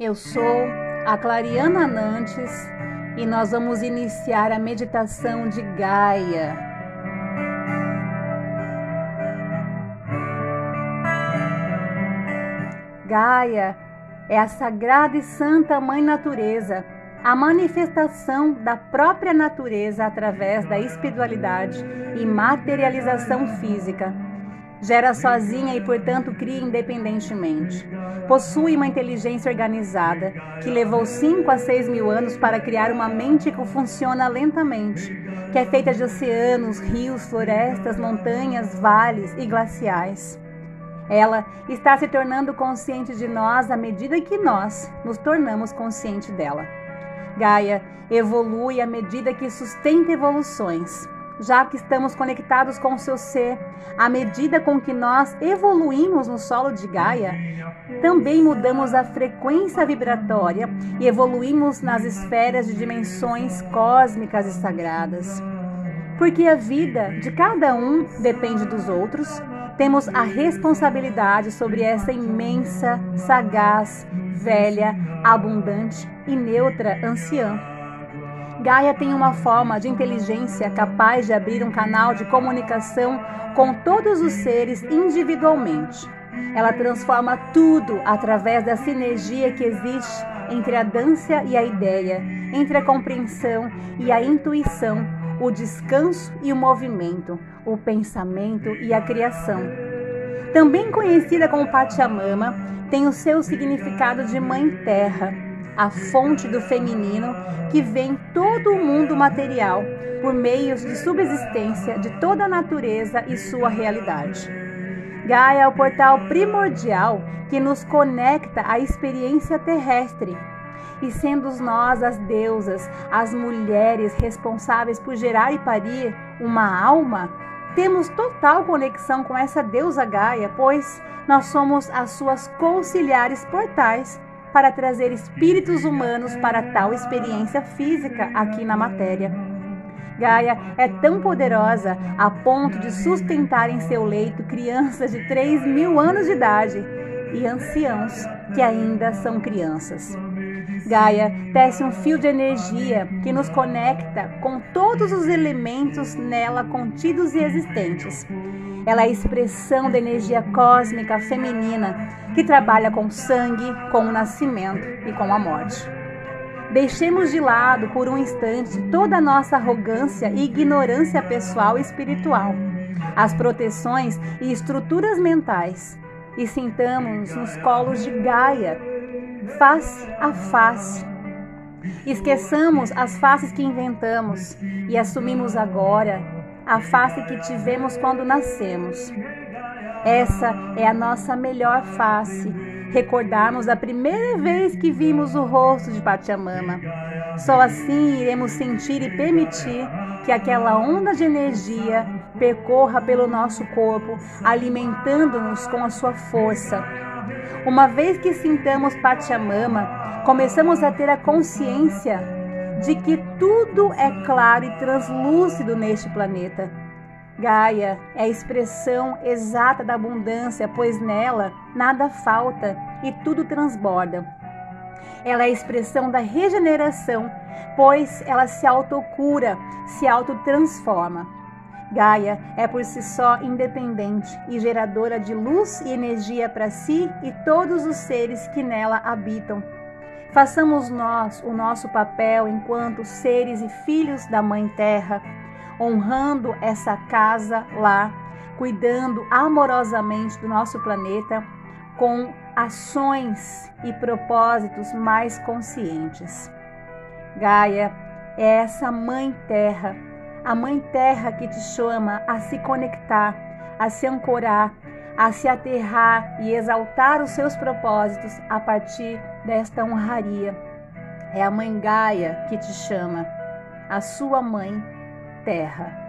Eu sou a Clariana Nantes e nós vamos iniciar a meditação de Gaia. Gaia é a sagrada e santa Mãe Natureza, a manifestação da própria natureza através da espiritualidade e materialização física Gera sozinha e, portanto, cria independentemente. Possui uma inteligência organizada que levou 5 a 6 mil anos para criar uma mente que funciona lentamente, que é feita de oceanos, rios, florestas, montanhas, vales e glaciais. Ela está se tornando consciente de nós à medida que nós nos tornamos conscientes dela. Gaia evolui à medida que sustenta evoluções já que estamos conectados com o seu ser, à medida com que nós evoluímos no solo de Gaia, também mudamos a frequência vibratória e evoluímos nas esferas de dimensões cósmicas e sagradas. Porque a vida de cada um depende dos outros, temos a responsabilidade sobre essa imensa, sagaz, velha, abundante e neutra anciã Gaia tem uma forma de inteligência capaz de abrir um canal de comunicação com todos os seres individualmente. Ela transforma tudo através da sinergia que existe entre a dança e a ideia, entre a compreensão e a intuição, o descanso e o movimento, o pensamento e a criação. Também conhecida como Pachamama, tem o seu significado de Mãe Terra a fonte do feminino que vem todo o mundo material por meios de subsistência de toda a natureza e sua realidade. Gaia é o portal primordial que nos conecta à experiência terrestre. E sendo nós as deusas, as mulheres responsáveis por gerar e parir uma alma, temos total conexão com essa deusa Gaia, pois nós somos as suas conciliares portais para trazer espíritos humanos para tal experiência física aqui na matéria. Gaia é tão poderosa a ponto de sustentar em seu leito crianças de 3 mil anos de idade e anciãos que ainda são crianças. Gaia tece um fio de energia que nos conecta com todos os elementos nela contidos e existentes ela é a expressão da energia cósmica feminina que trabalha com o sangue, com o nascimento e com a morte. Deixemos de lado por um instante toda a nossa arrogância e ignorância pessoal e espiritual, as proteções e estruturas mentais e sintamos nos colos de Gaia, face a face. Esqueçamos as faces que inventamos e assumimos agora a face que tivemos quando nascemos. Essa é a nossa melhor face. Recordarmos a primeira vez que vimos o rosto de Pachamama. Só assim iremos sentir e permitir que aquela onda de energia percorra pelo nosso corpo, alimentando-nos com a sua força. Uma vez que sintamos Pachamama, começamos a ter a consciência de que tudo é claro e translúcido neste planeta. Gaia é a expressão exata da abundância, pois nela nada falta e tudo transborda. Ela é a expressão da regeneração, pois ela se autocura, se autotransforma. Gaia é por si só independente e geradora de luz e energia para si e todos os seres que nela habitam. Façamos nós o nosso papel enquanto seres e filhos da Mãe Terra, honrando essa casa lá, cuidando amorosamente do nosso planeta com ações e propósitos mais conscientes. Gaia é essa Mãe Terra, a Mãe Terra que te chama a se conectar, a se ancorar, a se aterrar e exaltar os seus propósitos a partir desta honraria. É a mãe Gaia que te chama, a sua mãe terra.